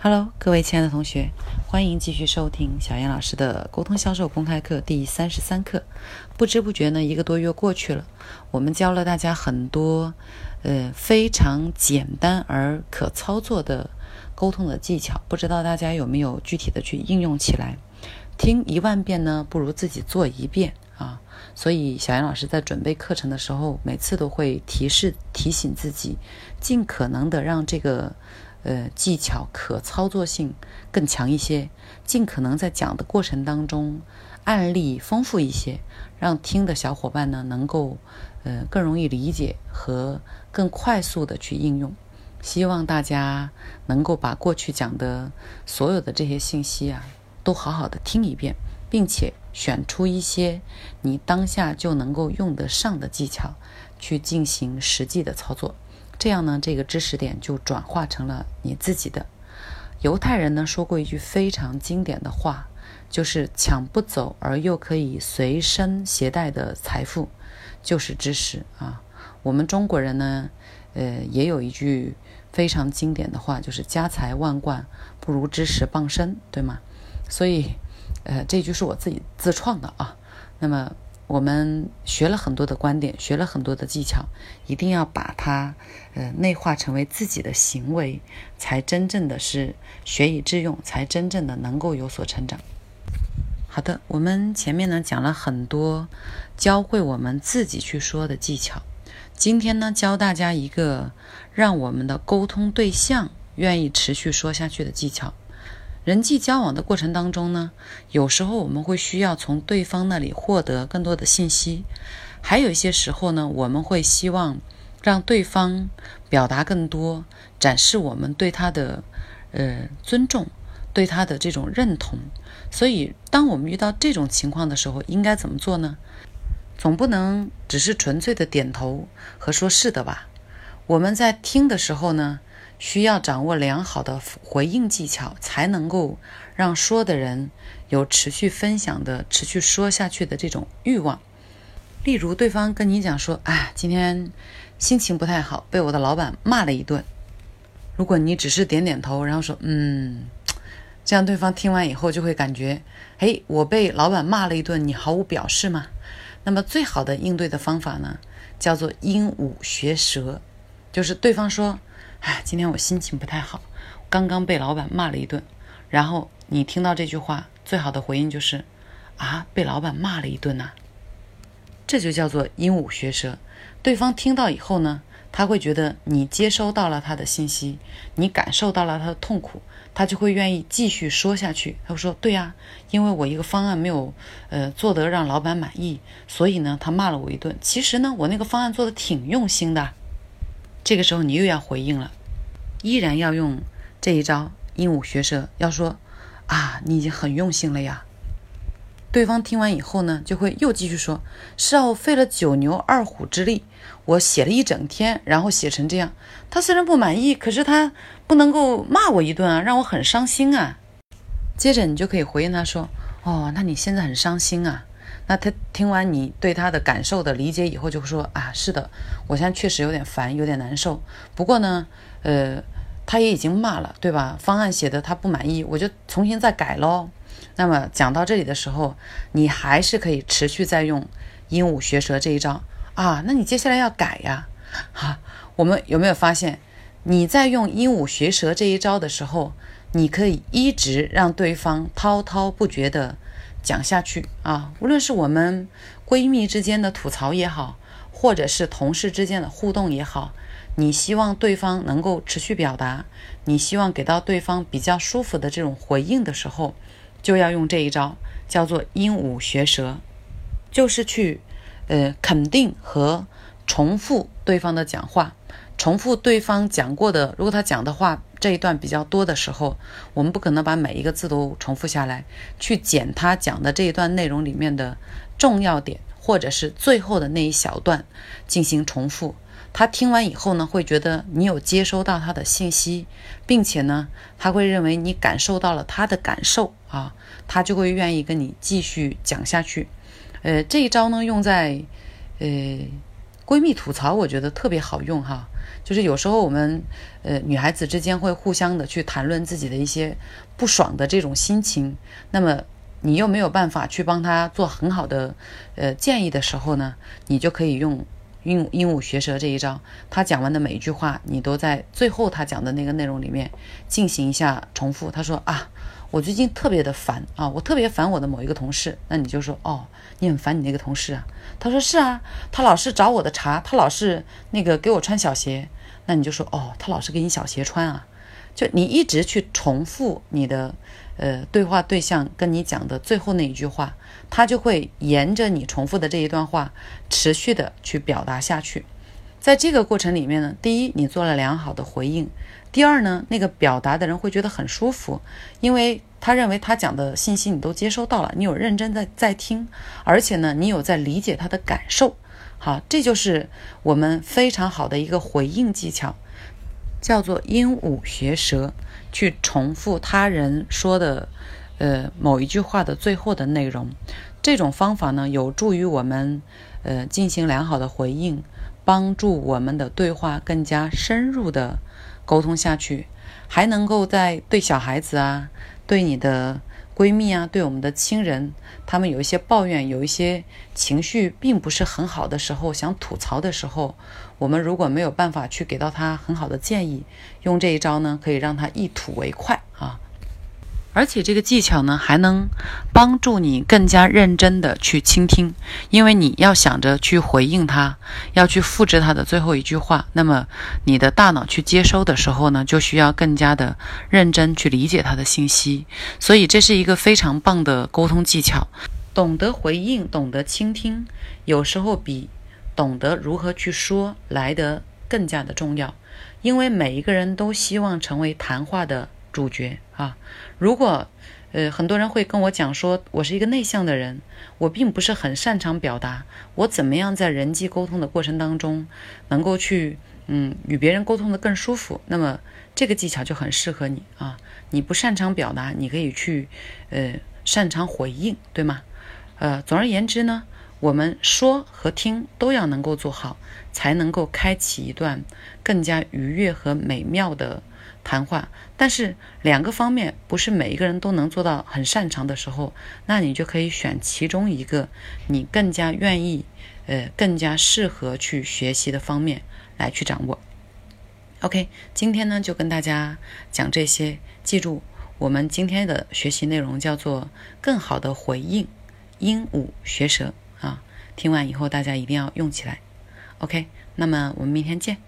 Hello，各位亲爱的同学，欢迎继续收听小燕老师的沟通销售公开课第三十三课。不知不觉呢，一个多月过去了，我们教了大家很多呃非常简单而可操作的沟通的技巧，不知道大家有没有具体的去应用起来？听一万遍呢，不如自己做一遍啊！所以小燕老师在准备课程的时候，每次都会提示提醒自己，尽可能的让这个。呃，技巧可操作性更强一些，尽可能在讲的过程当中案例丰富一些，让听的小伙伴呢能够呃更容易理解和更快速的去应用。希望大家能够把过去讲的所有的这些信息啊，都好好的听一遍，并且选出一些你当下就能够用得上的技巧去进行实际的操作。这样呢，这个知识点就转化成了你自己的。犹太人呢说过一句非常经典的话，就是抢不走而又可以随身携带的财富，就是知识啊。我们中国人呢，呃，也有一句非常经典的话，就是家财万贯不如知识傍身，对吗？所以，呃，这句是我自己自创的啊。那么。我们学了很多的观点，学了很多的技巧，一定要把它呃内化成为自己的行为，才真正的是学以致用，才真正的能够有所成长。好的，我们前面呢讲了很多教会我们自己去说的技巧，今天呢教大家一个让我们的沟通对象愿意持续说下去的技巧。人际交往的过程当中呢，有时候我们会需要从对方那里获得更多的信息，还有一些时候呢，我们会希望让对方表达更多，展示我们对他的呃尊重，对他的这种认同。所以，当我们遇到这种情况的时候，应该怎么做呢？总不能只是纯粹的点头和说是的吧？我们在听的时候呢？需要掌握良好的回应技巧，才能够让说的人有持续分享的、持续说下去的这种欲望。例如，对方跟你讲说：“哎，今天心情不太好，被我的老板骂了一顿。”如果你只是点点头，然后说：“嗯”，这样对方听完以后就会感觉：“哎，我被老板骂了一顿，你毫无表示吗？”那么，最好的应对的方法呢，叫做鹦鹉学舌，就是对方说。哎，今天我心情不太好，刚刚被老板骂了一顿。然后你听到这句话，最好的回应就是啊，被老板骂了一顿呐。这就叫做鹦鹉学舌。对方听到以后呢，他会觉得你接收到了他的信息，你感受到了他的痛苦，他就会愿意继续说下去。他会说：“对呀，因为我一个方案没有呃做得让老板满意，所以呢，他骂了我一顿。其实呢，我那个方案做的挺用心的。”这个时候你又要回应了，依然要用这一招鹦鹉学舌，要说啊，你已经很用心了呀。对方听完以后呢，就会又继续说，是啊，我费了九牛二虎之力，我写了一整天，然后写成这样。他虽然不满意，可是他不能够骂我一顿啊，让我很伤心啊。接着你就可以回应他说，哦，那你现在很伤心啊。那他听完你对他的感受的理解以后，就会说啊，是的，我现在确实有点烦，有点难受。不过呢，呃，他也已经骂了，对吧？方案写的他不满意，我就重新再改喽。那么讲到这里的时候，你还是可以持续在用鹦鹉学舌这一招啊。那你接下来要改呀，哈，我们有没有发现，你在用鹦鹉学舌这一招的时候，你可以一直让对方滔滔不绝的。讲下去啊，无论是我们闺蜜之间的吐槽也好，或者是同事之间的互动也好，你希望对方能够持续表达，你希望给到对方比较舒服的这种回应的时候，就要用这一招，叫做鹦鹉学舌，就是去呃肯定和重复对方的讲话。重复对方讲过的，如果他讲的话这一段比较多的时候，我们不可能把每一个字都重复下来，去捡他讲的这一段内容里面的重要点，或者是最后的那一小段进行重复。他听完以后呢，会觉得你有接收到他的信息，并且呢，他会认为你感受到了他的感受啊，他就会愿意跟你继续讲下去。呃，这一招呢，用在呃 闺蜜吐槽，我觉得特别好用哈。就是有时候我们呃女孩子之间会互相的去谈论自己的一些不爽的这种心情，那么你又没有办法去帮她做很好的呃建议的时候呢，你就可以用鹦鹦鹉学舌这一章，他讲完的每一句话，你都在最后他讲的那个内容里面进行一下重复。他说啊。我最近特别的烦啊，我特别烦我的某一个同事。那你就说哦，你很烦你那个同事啊？他说是啊，他老是找我的茬，他老是那个给我穿小鞋。那你就说哦，他老是给你小鞋穿啊？就你一直去重复你的呃对话对象跟你讲的最后那一句话，他就会沿着你重复的这一段话持续的去表达下去。在这个过程里面呢，第一，你做了良好的回应。第二呢，那个表达的人会觉得很舒服，因为他认为他讲的信息你都接收到了，你有认真在在听，而且呢，你有在理解他的感受。好，这就是我们非常好的一个回应技巧，叫做鹦鹉学舌，去重复他人说的呃某一句话的最后的内容。这种方法呢，有助于我们呃进行良好的回应，帮助我们的对话更加深入的。沟通下去，还能够在对小孩子啊、对你的闺蜜啊、对我们的亲人，他们有一些抱怨、有一些情绪并不是很好的时候，想吐槽的时候，我们如果没有办法去给到他很好的建议，用这一招呢，可以让他一吐为快。而且这个技巧呢，还能帮助你更加认真的去倾听，因为你要想着去回应他，要去复制他的最后一句话，那么你的大脑去接收的时候呢，就需要更加的认真去理解他的信息。所以这是一个非常棒的沟通技巧。懂得回应，懂得倾听，有时候比懂得如何去说来得更加的重要，因为每一个人都希望成为谈话的。主角啊，如果呃很多人会跟我讲说，我是一个内向的人，我并不是很擅长表达，我怎么样在人际沟通的过程当中能够去嗯与别人沟通的更舒服？那么这个技巧就很适合你啊。你不擅长表达，你可以去呃擅长回应，对吗？呃，总而言之呢，我们说和听都要能够做好，才能够开启一段更加愉悦和美妙的。谈话，但是两个方面不是每一个人都能做到很擅长的时候，那你就可以选其中一个你更加愿意，呃，更加适合去学习的方面来去掌握。OK，今天呢就跟大家讲这些，记住我们今天的学习内容叫做更好的回应鹦鹉学舌啊，听完以后大家一定要用起来。OK，那么我们明天见。